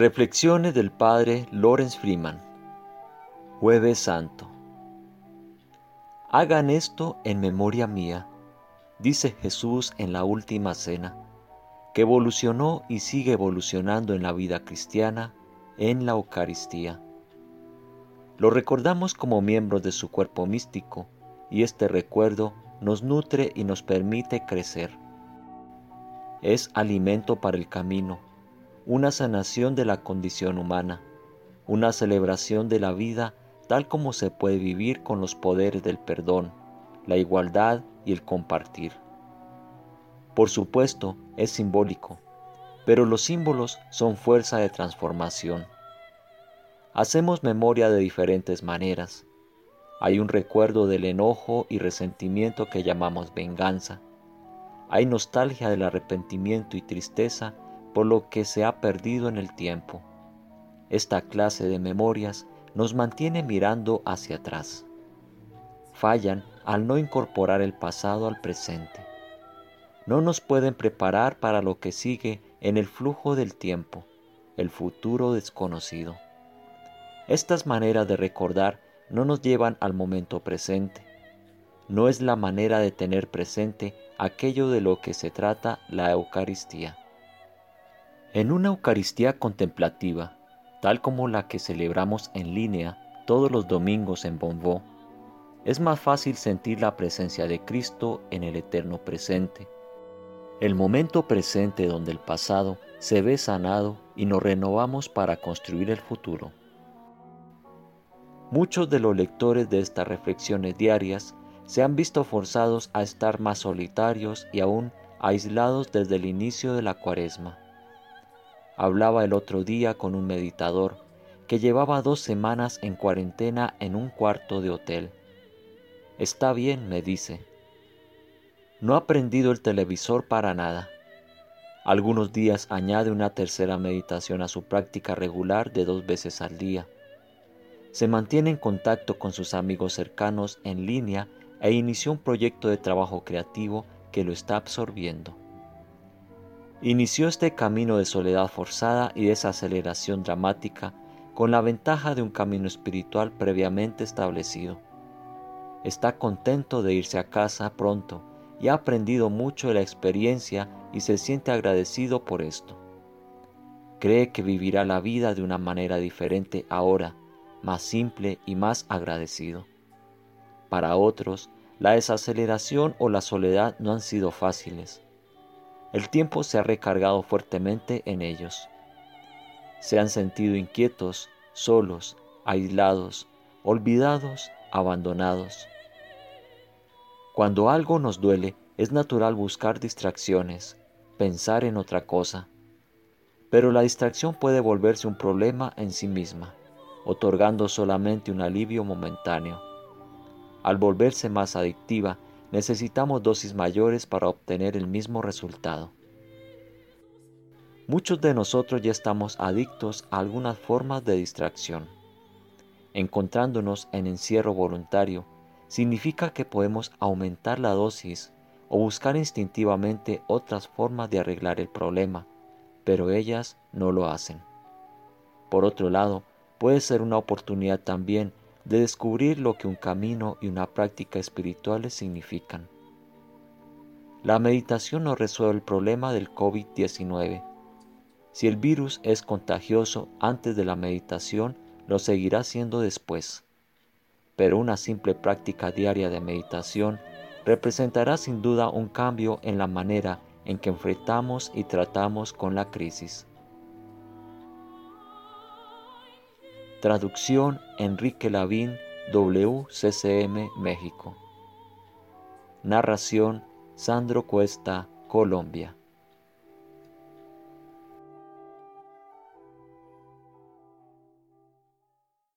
Reflexiones del Padre Lorenz Freeman. Jueves Santo. Hagan esto en memoria mía, dice Jesús en la última cena, que evolucionó y sigue evolucionando en la vida cristiana, en la Eucaristía. Lo recordamos como miembros de su cuerpo místico y este recuerdo nos nutre y nos permite crecer. Es alimento para el camino una sanación de la condición humana, una celebración de la vida tal como se puede vivir con los poderes del perdón, la igualdad y el compartir. Por supuesto, es simbólico, pero los símbolos son fuerza de transformación. Hacemos memoria de diferentes maneras. Hay un recuerdo del enojo y resentimiento que llamamos venganza. Hay nostalgia del arrepentimiento y tristeza por lo que se ha perdido en el tiempo. Esta clase de memorias nos mantiene mirando hacia atrás. Fallan al no incorporar el pasado al presente. No nos pueden preparar para lo que sigue en el flujo del tiempo, el futuro desconocido. Estas maneras de recordar no nos llevan al momento presente. No es la manera de tener presente aquello de lo que se trata la Eucaristía. En una Eucaristía contemplativa, tal como la que celebramos en línea todos los domingos en Bonbó, es más fácil sentir la presencia de Cristo en el eterno presente, el momento presente donde el pasado se ve sanado y nos renovamos para construir el futuro. Muchos de los lectores de estas reflexiones diarias se han visto forzados a estar más solitarios y aún aislados desde el inicio de la cuaresma. Hablaba el otro día con un meditador que llevaba dos semanas en cuarentena en un cuarto de hotel. Está bien, me dice. No ha prendido el televisor para nada. Algunos días añade una tercera meditación a su práctica regular de dos veces al día. Se mantiene en contacto con sus amigos cercanos en línea e inició un proyecto de trabajo creativo que lo está absorbiendo. Inició este camino de soledad forzada y desaceleración dramática con la ventaja de un camino espiritual previamente establecido. Está contento de irse a casa pronto y ha aprendido mucho de la experiencia y se siente agradecido por esto. Cree que vivirá la vida de una manera diferente ahora, más simple y más agradecido. Para otros, la desaceleración o la soledad no han sido fáciles el tiempo se ha recargado fuertemente en ellos. Se han sentido inquietos, solos, aislados, olvidados, abandonados. Cuando algo nos duele, es natural buscar distracciones, pensar en otra cosa. Pero la distracción puede volverse un problema en sí misma, otorgando solamente un alivio momentáneo. Al volverse más adictiva, necesitamos dosis mayores para obtener el mismo resultado. Muchos de nosotros ya estamos adictos a algunas formas de distracción. Encontrándonos en encierro voluntario, significa que podemos aumentar la dosis o buscar instintivamente otras formas de arreglar el problema, pero ellas no lo hacen. Por otro lado, puede ser una oportunidad también de descubrir lo que un camino y una práctica espirituales significan. La meditación no resuelve el problema del COVID-19. Si el virus es contagioso antes de la meditación, lo seguirá siendo después. Pero una simple práctica diaria de meditación representará sin duda un cambio en la manera en que enfrentamos y tratamos con la crisis. Traducción Enrique Lavín, WCCM México. Narración Sandro Cuesta, Colombia.